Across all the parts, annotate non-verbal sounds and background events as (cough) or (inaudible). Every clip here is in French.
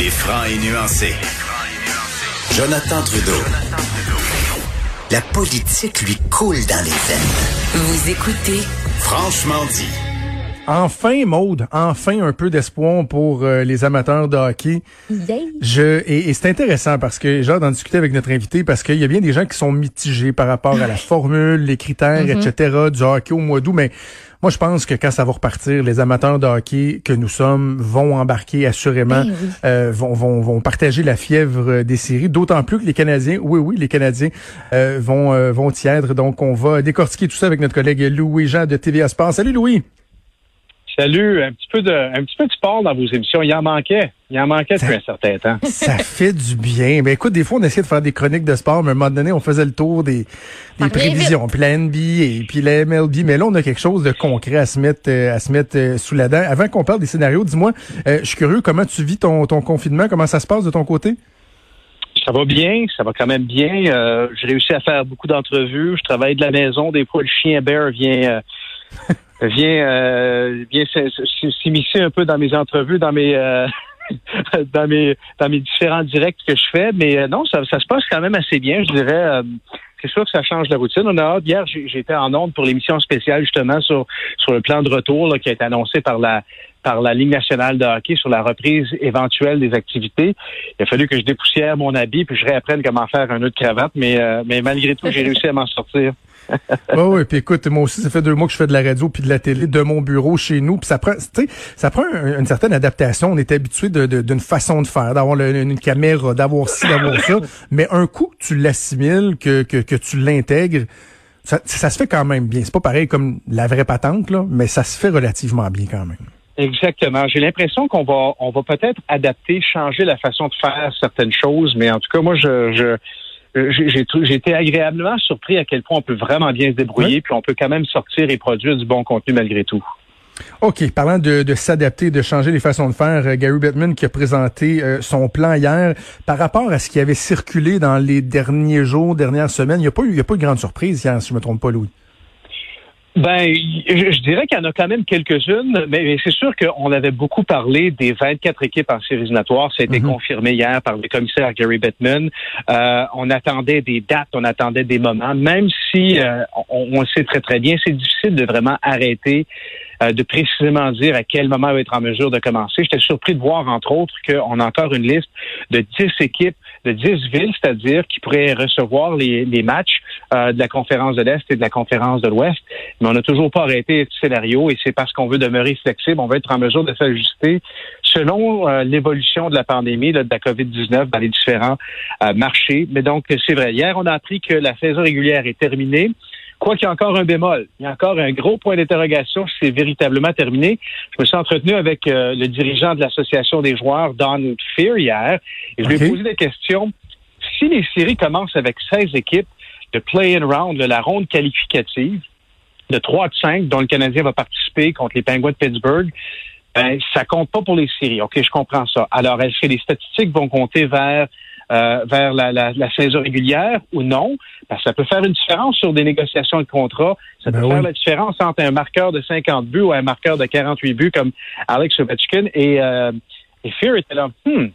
Il est franc et nuancé. Jonathan Trudeau. La politique lui coule dans les veines. Vous écoutez Franchement dit. Enfin, Maude, enfin un peu d'espoir pour euh, les amateurs de hockey. Je et, et c'est intéressant parce que j'ai hâte d'en discuter avec notre invité parce qu'il y a bien des gens qui sont mitigés par rapport à la formule, les critères, etc. du hockey au mois d'août, mais moi, je pense que quand ça va repartir, les amateurs de hockey que nous sommes vont embarquer assurément, Ben oui. euh, vont, vont, vont partager la fièvre des séries, d'autant plus que les Canadiens, oui, oui, les Canadiens euh, vont, euh, vont y être. Donc, on va décortiquer tout ça avec notre collègue Louis-Jean de TVA Sport. Salut Louis! Salut, un petit peu de un petit peu de sport dans vos émissions. Il en manquait. Il en manquait depuis un certain temps. (laughs) Ça fait du bien. Ben écoute, des fois, on essayait de faire des chroniques de sport, mais à un moment donné, on faisait le tour des, des prévisions, puis la NBA, puis la MLB. Mais là, on a quelque chose de concret à se mettre, euh, à se mettre euh, sous la dent. Avant qu'on parle des scénarios, dis-moi, euh, je suis curieux, comment tu vis ton, ton confinement? Comment ça se passe de ton côté? Ça va bien, ça va quand même bien. Euh, j'ai réussi à faire beaucoup d'entrevues. Je travaille de la maison. Des fois, le chien Bear vient euh, (laughs) vient euh, vient s'immiscer un peu dans mes entrevues, dans mes euh, (laughs) dans mes dans mes différents directs que je fais. Mais euh, non, ça, ça se passe quand même assez bien, je dirais. euh, c'est sûr que ça change la routine. On a hâte. Hier, j'étais en onde pour l'émission spéciale justement sur sur le plan de retour là, qui a été annoncé par la par la Ligue nationale de hockey sur la reprise éventuelle des activités. Il a fallu que je dépoussière mon habit puis je réapprenne comment faire un de cravate, mais euh, mais malgré tout, j'ai réussi à m'en sortir. Oui, oui, puis écoute, moi aussi, ça fait deux mois que je fais de la radio puis de la télé de mon bureau chez nous, puis ça prend, ça prend un- une certaine adaptation. On est habitué de- de- d'une façon de faire, d'avoir une caméra, d'avoir ci, d'avoir ça, mais un coup que tu l'assimiles, que, que, que tu l'intègres, ça, ça se fait quand même bien. C'est pas pareil comme la vraie patente, là, mais ça se fait relativement bien quand même. Exactement. J'ai l'impression qu'on va on va peut-être adapter, changer la façon de faire certaines choses, mais en tout cas, moi, je, je j'ai j'ai été agréablement surpris à quel point on peut vraiment bien se débrouiller, puis on peut quand même sortir et produire du bon contenu malgré tout. OK, parlant de, de s'adapter, de changer les façons de faire, euh, Gary Bettman qui a présenté euh, son plan hier par rapport à ce qui avait circulé dans les derniers jours, dernières semaines. Il n'y a pas eu, il y a pas eu de grande surprise hier, si je me trompe pas, Louis. Ben, je, je dirais qu'il y en a quand même quelques-unes, mais, mais c'est sûr qu'on avait beaucoup parlé des 24 équipes en séries éliminatoires. Ça a été Mhm. confirmé hier par le commissaire Gary Bettman. Euh, on attendait des dates, on attendait des moments, même si euh, on, on le sait très très bien, c'est difficile de vraiment arrêter euh, de précisément dire à quel moment il va être en mesure de commencer. J'étais surpris de voir, entre autres, qu'on a encore une liste de 10 équipes, de 10 villes, c'est-à-dire qui pourraient recevoir les, matchs euh, de la conférence de l'Est et de la conférence de l'Ouest. Mais on n'a toujours pas arrêté ce scénario et c'est parce qu'on veut demeurer flexible, on veut être en mesure de s'ajuster selon euh, l'évolution de la pandémie, de la COVID-19 dans les différents marchés. Mais donc, c'est vrai. Hier, on a appris que la saison régulière est terminée. Quoi qu'il y a encore un bémol, il y a encore un gros point d'interrogation si c'est véritablement terminé. Je me suis entretenu avec euh, le dirigeant de l'Association des joueurs, Don Fear, hier, et je lui ai posé la question. Si les séries commencent avec 16 équipes, de play-in round, de la ronde qualificative, de 3 de 5, dont le Canadien va participer contre les Penguins de Pittsburgh, ben, ça compte pas pour les séries. OK, je comprends ça. Alors, est-ce que les statistiques vont compter vers euh, vers la, la, la saison régulière ou non? Parce que ça peut faire une différence sur des négociations de contrat. Ça Ben peut oui. faire la différence entre un marqueur de 50 buts ou un marqueur de 48 buts comme Alex Ovechkin. Et, euh, et Fear était là. Hmm,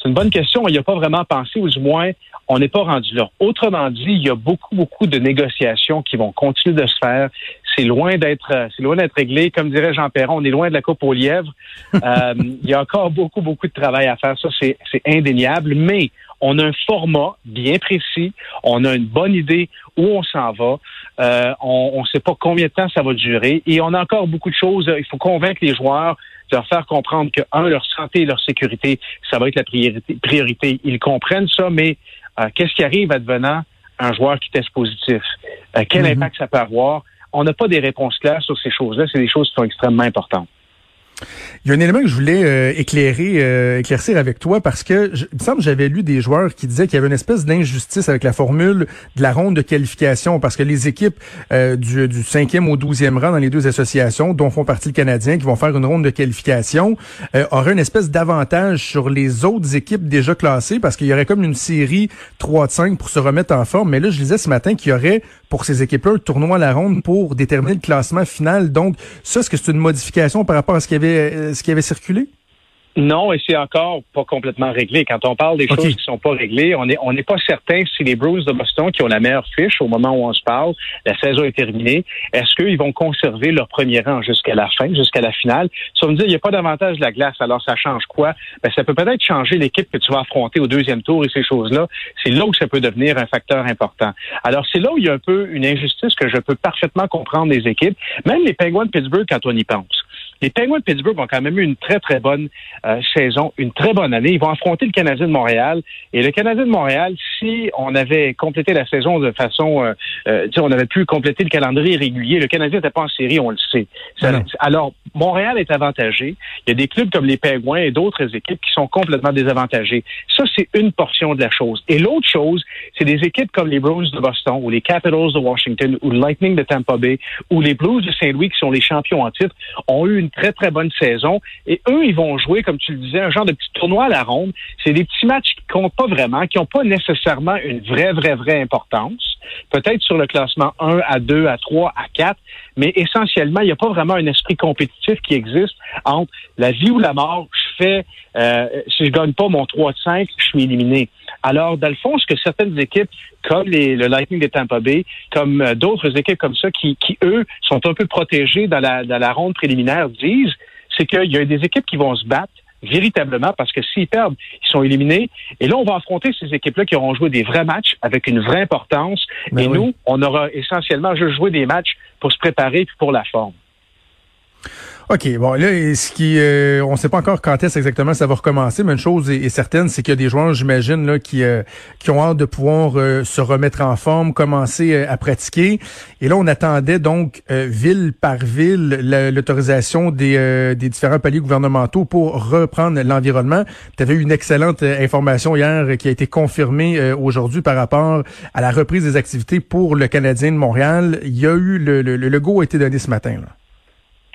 c'est une bonne question. Il n'y a pas vraiment pensé, ou du moins, on n'est pas rendu là. Autrement dit, il y a beaucoup, beaucoup de négociations qui vont continuer de se faire. C'est loin d'être, euh, c'est loin d'être réglé. Comme dirait Jean Perron, on est loin de la coupe aux lièvres. (laughs) Euh, il y a encore beaucoup, beaucoup de travail à faire. Ça, c'est, c'est indéniable. Mais on a un format bien précis. On a une bonne idée où on s'en va. Euh, on ne sait pas combien de temps ça va durer. Et on a encore beaucoup de choses. Il faut convaincre les joueurs de leur faire comprendre que, un, leur santé et leur sécurité, ça va être la priorité. priorité. Ils comprennent ça, mais euh, qu'est-ce qui arrive advenant un joueur qui teste positif? Euh, quel Mhm. impact ça peut avoir? On n'a pas des réponses claires sur ces choses-là. C'est des choses qui sont extrêmement importantes. Il y a un élément que je voulais euh, éclairer, euh, éclaircir avec toi parce que il me semble que j'avais lu des joueurs qui disaient qu'il y avait une espèce d'injustice avec la formule de la ronde de qualification parce que les équipes euh, du, du 5e au 12e rang dans les deux associations, dont font partie le Canadien, qui vont faire une ronde de qualification, auraient une espèce d'avantage sur les autres équipes déjà classées parce qu'il y aurait comme une série 3 de 5 pour se remettre en forme. Mais là, je disais ce matin qu'il y aurait pour ces équipes-là un tournoi à la ronde pour déterminer le classement final. Donc, ça, est-ce que c'est une modification par rapport à ce qui avait, euh, ce qui avait circulé? Non, et c'est encore pas complètement réglé. Quand on parle des choses qui sont pas réglées, on n'est on n'est pas certain si les Bruins de Boston, qui ont la meilleure fiche au moment où on se parle, la saison est terminée, est-ce qu'ils vont conserver leur premier rang jusqu'à la fin, jusqu'à la finale? Ça veut dire il n'y a pas d'avantage de la glace, alors ça change quoi? Ben, ça peut peut-être changer l'équipe que tu vas affronter au deuxième tour et ces choses-là. C'est là où ça peut devenir un facteur important. Alors, c'est là où il y a un peu une injustice que je peux parfaitement comprendre des équipes, même les Penguins de Pittsburgh quand on y pense. Les Penguins de Pittsburgh ont quand même eu une très, très bonne euh, saison, une très bonne année. Ils vont affronter le Canadien de Montréal. Et le Canadien de Montréal, si on avait complété la saison de façon, euh, euh on avait pu compléter le calendrier régulier, le Canadien n'était pas en série, on le sait. alors, Montréal est avantagé. Il y a des clubs comme les Penguins et d'autres équipes qui sont complètement désavantagées. Ça, c'est une portion de la chose. Et l'autre chose, c'est des équipes comme les Bruins de Boston ou les Capitals de Washington ou le Lightning de Tampa Bay ou les Blues de Saint-Louis qui sont les champions en titre ont eu une très, très bonne saison. Et eux, ils vont jouer, comme tu le disais, un genre de petit tournoi à la ronde. C'est des petits matchs qui comptent pas vraiment, qui n'ont pas nécessairement une vraie, vraie, vraie importance. Peut-être sur le classement 1 à 2, à 3, à 4, mais essentiellement, il n'y a pas vraiment un esprit compétitif qui existe entre la vie ou la mort. Euh, si je gagne pas mon 3 de 5, je suis éliminé. Alors, dans le fond, ce que certaines équipes, comme les, le Lightning des Tampa Bay, comme euh, d'autres équipes comme ça, qui, qui, eux, sont un peu protégées dans la, dans la ronde préliminaire, disent, c'est qu'il y a des équipes qui vont se battre véritablement parce que s'ils perdent, ils sont éliminés. Et là, on va affronter ces équipes-là qui auront joué des vrais matchs avec une vraie importance. Ben et nous, on aura essentiellement juste joué des matchs pour se préparer puis pour la forme. OK, bon, là, ce qui, euh, on ne sait pas encore quand est-ce exactement ça va recommencer, mais une chose est, certaine, c'est qu'il y a des joueurs, j'imagine, là, qui, euh, qui ont hâte de pouvoir euh, se remettre en forme, commencer à pratiquer. Et là, on attendait donc ville par ville l'autorisation des, des différents paliers gouvernementaux pour reprendre l'environnement. Tu avais eu une excellente information hier qui a été confirmée aujourd'hui par rapport à la reprise des activités pour le Canadien de Montréal. Il y a eu le, le, le go a été donné ce matin. Là.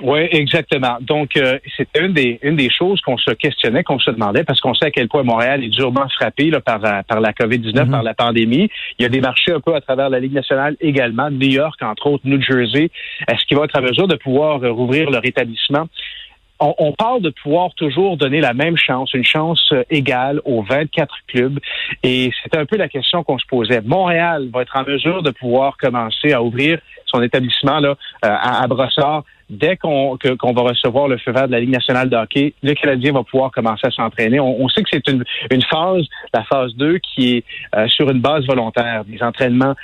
Oui, exactement. Donc, euh, c'était une des, une des choses qu'on se questionnait, qu'on se demandait, parce qu'on sait à quel point Montréal est durement frappé là, par, par la COVID-19, mhm. par la pandémie. Il y a des marchés un peu à travers la Ligue nationale également, New York, entre autres, New Jersey. Est-ce qu'il va être à mesure de pouvoir euh, rouvrir leur établissement? On, parle de pouvoir toujours donner la même chance, une chance euh, égale aux 24 clubs. Et c'est un peu la question qu'on se posait. Montréal va être en mesure de pouvoir commencer à ouvrir son établissement là, à, à Brossard dès qu'on va recevoir le feu vert de la Ligue nationale de hockey, le Canadien va pouvoir commencer à s'entraîner. On, sait que c'est une, phase, la phase 2, qui est euh, sur une base volontaire, des entraînements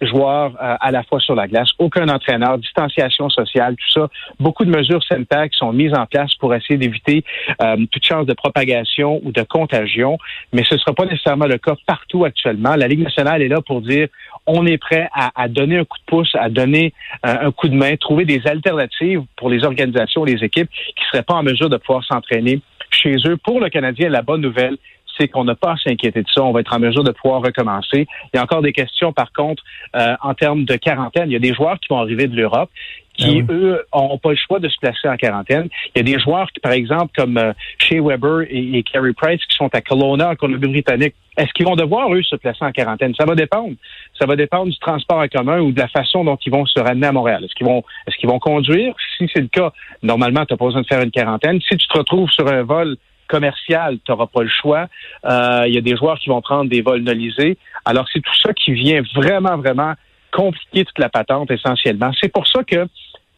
joueurs euh, à la fois sur la glace, aucun entraîneur, distanciation sociale, tout ça. Beaucoup de mesures sanitaires qui sont mises en place pour essayer d'éviter euh, toute chance de propagation ou de contagion, mais ce ne sera pas nécessairement le cas partout actuellement. La Ligue nationale est là pour dire on est prêt à, à donner un coup de pouce, à donner un coup de main, trouver des alternatives pour les organisations, les équipes qui seraient pas en mesure de pouvoir s'entraîner chez eux. Pour le Canadien, la bonne nouvelle, c'est qu'on n'a pas à s'inquiéter de ça. On va être en mesure de pouvoir recommencer. Il y a encore des questions, par contre, euh, en termes de quarantaine. Il y a des joueurs qui vont arriver de l'Europe qui, ah eux, n'ont pas le choix de se placer en quarantaine. Il y a des joueurs qui, par exemple, comme euh, Shea Weber et, et Carey Price, qui sont à Kelowna, en Colombie-Britannique, est-ce qu'ils vont devoir, eux, se placer en quarantaine? Ça va dépendre. Ça va dépendre du transport en commun ou de la façon dont ils vont se ramener à Montréal. Est-ce qu'ils vont, est-ce qu'ils vont conduire? Si c'est le cas, normalement, tu n'as pas besoin de faire une quarantaine. Si tu te retrouves sur un vol commercial, tu n'auras pas le choix. Euh, il y a des joueurs qui vont prendre des vols nolisés. Alors, c'est tout ça qui vient vraiment, vraiment compliquer toute la patente essentiellement. C'est pour ça que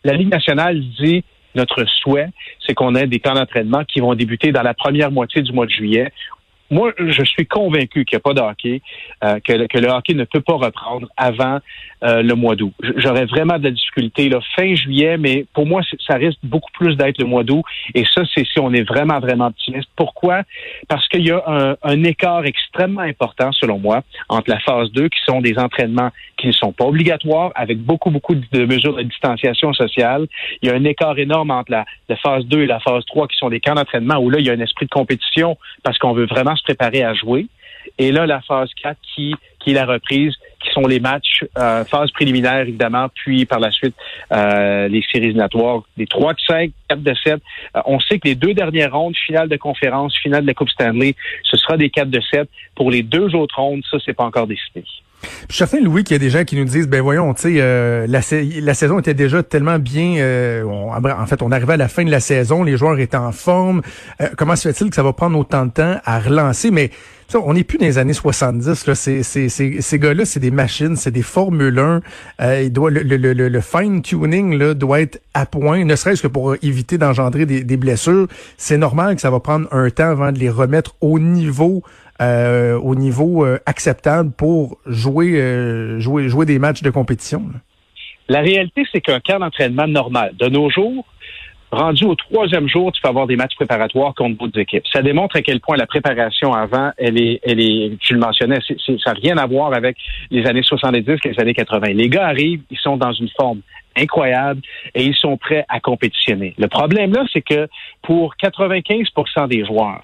la Ligue nationale dit notre souhait, c'est qu'on ait des camps d'entraînement qui vont débuter dans la première moitié du mois de juillet moi, je suis convaincu qu'il n'y a pas de hockey, euh, que, le hockey ne peut pas reprendre avant euh, le mois d'août. J'aurais vraiment de la difficulté là, fin juillet, mais pour moi, ça risque beaucoup plus d'être le mois d'août. Et ça, c'est si on est vraiment, vraiment optimiste. Pourquoi? Parce qu'il y a un, écart extrêmement important, selon moi, entre la phase 2, qui sont des entraînements qui ne sont pas obligatoires, avec beaucoup, beaucoup de mesures de distanciation sociale. Il y a un écart énorme entre la, la phase 2 et la phase 3, qui sont des camps d'entraînement, où là, il y a un esprit de compétition, parce qu'on veut vraiment préparer à jouer. Et là, la phase 4 qui, qui est la reprise, qui sont les matchs, euh, phase préliminaire évidemment, puis par la suite euh, les séries éliminatoires, les 3 de 5, 4 de 7. Euh, on sait que les deux dernières rondes, finale de conférence, finale de la Coupe Stanley, ce sera des 4 de 7. Pour les deux autres rondes, ça, c'est pas encore décidé. Je suis Louis, qu'il y a des gens qui nous disent, ben voyons, tu sais, euh, la, saison était déjà tellement bien. Euh, en fait, on arrivait à la fin de la saison, les joueurs étaient en forme. Euh, comment se fait-il que ça va prendre autant de temps à relancer? Mais on n'est plus dans les années 70. Là. Ces, gars-là, c'est des machines, c'est des Formule 1. il doit, le, le, le, le fine-tuning doit être à point, ne serait-ce que pour éviter d'engendrer des blessures. C'est normal que ça va prendre un temps avant de les remettre au niveau euh, au niveau euh, acceptable pour jouer, euh, jouer, jouer des matchs de compétition? La réalité, c'est qu'un cas d'entraînement normal, de nos jours, rendu au troisième jour, tu peux avoir des matchs préparatoires contre d'autres équipes. Ça démontre à quel point la préparation avant, elle est, tu le mentionnais, ça n'a rien à voir avec les années 70, les années 80. Les gars arrivent, ils sont dans une forme incroyable et ils sont prêts à compétitionner. Le problème là, c'est que pour 95% des joueurs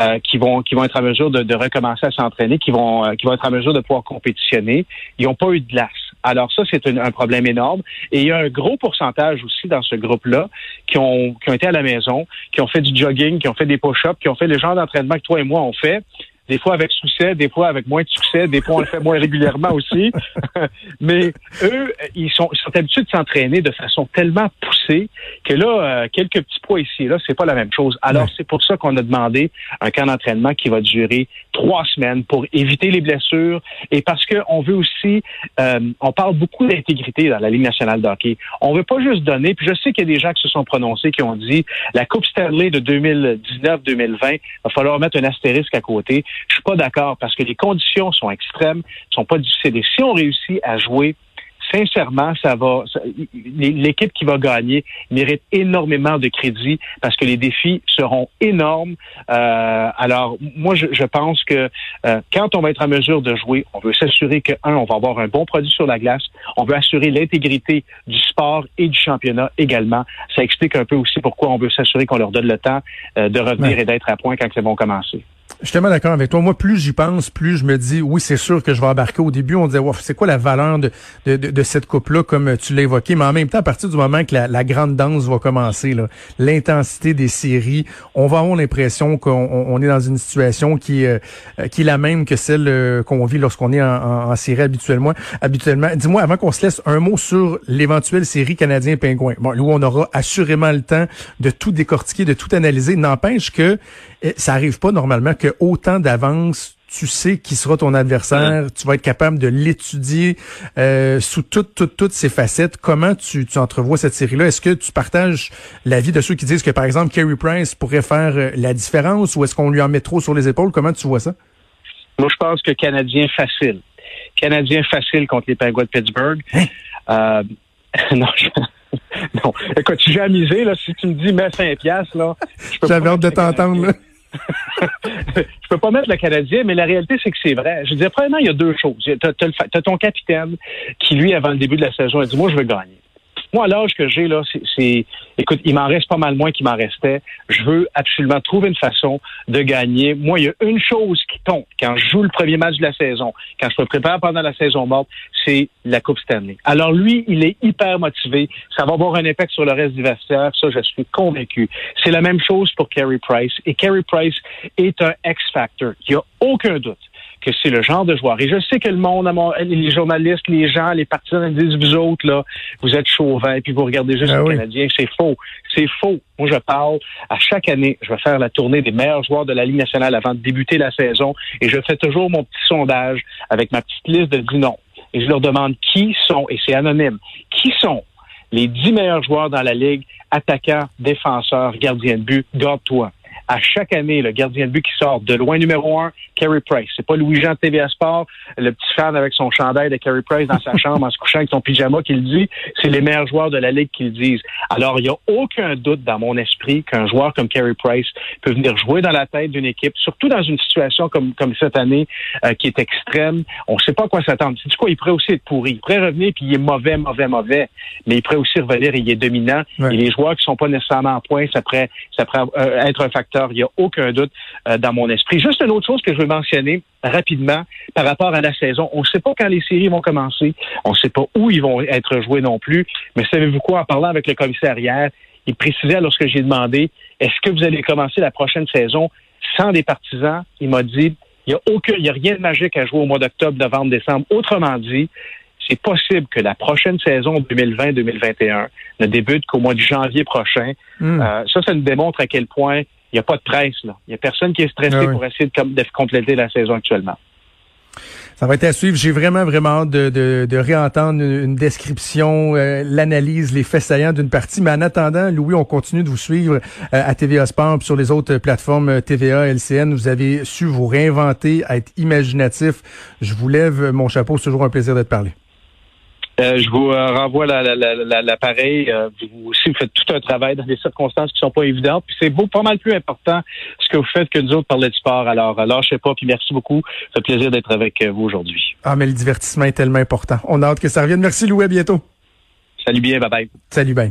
euh, qui vont qui vont être en mesure de, de recommencer à s'entraîner, qui vont euh, qui vont être en mesure de pouvoir compétitionner, ils n'ont pas eu de glace. Alors ça, c'est un, problème énorme. Et il y a un gros pourcentage aussi dans ce groupe-là qui ont, qui ont été à la maison, qui ont fait du jogging, qui ont fait des push-ups, qui ont fait le genre d'entraînement que toi et moi on fait des fois avec succès, des fois avec moins de succès, des fois on le fait moins régulièrement aussi. (laughs) Mais eux, ils sont, ils sont habitués de s'entraîner de façon tellement poussée que là, euh, quelques petits poids ici et là, c'est pas la même chose. Alors c'est pour ça qu'on a demandé un camp d'entraînement qui va durer trois semaines pour éviter les blessures et parce qu'on veut aussi, euh, on parle beaucoup d'intégrité dans la Ligue nationale de hockey. On veut pas juste donner, puis je sais qu'il y a des gens qui se sont prononcés qui ont dit la Coupe Stanley de 2019-2020, va falloir mettre un astérisque à côté. Je suis pas d'accord parce que les conditions sont extrêmes, sont pas difficiles. Et si on réussit à jouer sincèrement, ça va. L'équipe qui va gagner mérite énormément de crédit parce que les défis seront énormes. Euh, alors, moi, je, je pense que euh, quand on va être en mesure de jouer, on veut s'assurer que un, on va avoir un bon produit sur la glace. On veut assurer l'intégrité du sport et du championnat également. Ça explique un peu aussi pourquoi on veut s'assurer qu'on leur donne le temps euh, de revenir et d'être à point quand ils vont commencer. Je suis tellement d'accord avec toi. Moi, plus j'y pense, plus je me dis, oui, c'est sûr que je vais embarquer. Au début, on disait, c'est quoi la valeur de, de, de, cette coupe-là, comme tu l'as évoqué? Mais en même temps, à partir du moment que la, la grande danse va commencer, l'intensité des séries, on va avoir l'impression qu'on on est dans une situation qui, euh, qui est la même que celle euh, qu'on vit lorsqu'on est en, en, série habituellement. habituellement. Dis-moi, avant qu'on se laisse, un mot sur l'éventuelle série canadien-pingouin. Bon, où on aura assurément le temps de tout décortiquer, de tout analyser. N'empêche que eh, ça arrive pas normalement que autant d'avance tu sais qui sera ton adversaire, tu vas être capable de l'étudier euh, sous toutes, toutes, toutes ses facettes. Comment tu, tu entrevois cette série-là? Est-ce que tu partages l'avis de ceux qui disent que, par exemple, Kerry Price pourrait faire euh, la différence ou est-ce qu'on lui en met trop sur les épaules? Comment tu vois ça? Moi, je pense que Canadien facile. Canadien facile contre les Penguins de Pittsburgh. Hein? Euh, (laughs) non, je... (laughs) non. Écoute, j'ai amusé, là. Si tu me dis, mets 5 piastres, là. J'avais hâte de t'entendre, je peux pas mettre le Canadien, mais la réalité, c'est que c'est vrai. Je dire, premièrement, il y a deux choses. Tu as, ton capitaine qui, lui, avant le début de la saison, a dit, moi, je veux gagner. Moi, l'âge que j'ai, là, c'est, écoute, il m'en reste pas mal moins qu'il m'en restait. Je veux absolument trouver une façon de gagner. Moi, il y a une chose qui tombe quand je joue le premier match de la saison, quand je me prépare pendant la saison morte, c'est la Coupe Stanley. Alors, lui, il est hyper motivé. Ça va avoir un impact sur le reste du vestiaire. Ça, je suis convaincu. C'est la même chose pour Carey Price. Et Carey Price est un X-Factor. Il n'y a aucun doute que c'est le genre de joueur. Et je sais que le monde, les journalistes, les gens, les partisans disent, vous autres, là, vous êtes chauvins, et puis vous regardez juste ah les Canadiens. C'est faux. C'est faux. Moi, je parle à chaque année, je vais faire la tournée des meilleurs joueurs de la Ligue nationale avant de débuter la saison, et je fais toujours mon petit sondage avec ma petite liste de 10 noms. Et je leur demande qui sont, et c'est anonyme, qui sont les dix meilleurs joueurs dans la Ligue, attaquants, défenseurs, gardiens de but, garde-toi à chaque année, le gardien de but qui sort de loin numéro un, Carey Price. C'est pas Louis-Jean de TVA Sport, le petit fan avec son chandail de Carey Price dans sa (laughs) chambre en se couchant avec son pyjama qui le dit. C'est les meilleurs joueurs de la Ligue qui le disent. Alors, il n'y a aucun doute dans mon esprit qu'un joueur comme Carey Price peut venir jouer dans la tête d'une équipe, surtout dans une situation comme, comme cette année euh, qui est extrême. On ne sait pas à quoi s'attendre. C'est du quoi, il pourrait aussi être pourri. Il pourrait revenir puis il est mauvais, mauvais, mauvais. Mais il pourrait aussi revenir et il est dominant. Et les joueurs qui sont pas nécessairement en point, ça pourrait, ça pourrait euh, être un facteur il n'y a aucun doute euh, dans mon esprit. Juste une autre chose que je veux mentionner rapidement par rapport à la saison. On ne sait pas quand les séries vont commencer. On ne sait pas où ils vont être joués non plus. Mais savez-vous quoi? En parlant avec le commissaire hier, il précisait lorsque j'ai demandé est-ce que vous allez commencer la prochaine saison sans des partisans? Il m'a dit Il n'y a, aucun, il y a rien de magique à jouer au mois d'octobre, novembre, décembre. Autrement dit, c'est possible que la prochaine saison 2020-2021 ne débute qu'au mois de janvier prochain. Hmm. Euh, ça, ça nous démontre à quel point il n'y a pas de presse. Là. Il n'y a personne qui est stressé Ah oui. pour essayer de, com- de compléter la saison actuellement. Ça va être à suivre. J'ai vraiment, vraiment hâte de, de, de réentendre une, description, euh, l'analyse, les faits saillants d'une partie. Mais en attendant, Louis, on continue de vous suivre euh, à TVA Sport sur les autres plateformes euh, TVA, LCN. Vous avez su vous réinventer, être imaginatif. Je vous lève mon chapeau. C'est toujours un plaisir de te parler. Euh, je vous euh, renvoie la- la- la- la- l'appareil. Euh, vous aussi, vous faites tout un travail dans des circonstances qui sont pas évidentes. Puis c'est beau, pas mal plus important ce que vous faites que nous autres parler de sport. Alors, euh, lâchez pas. Puis merci beaucoup. Ça fait plaisir d'être avec euh, vous aujourd'hui. Ah, mais le divertissement est tellement important. On a hâte que ça revienne. Merci, Louis. À bientôt. Salut bien. Bye bye. Salut, ben.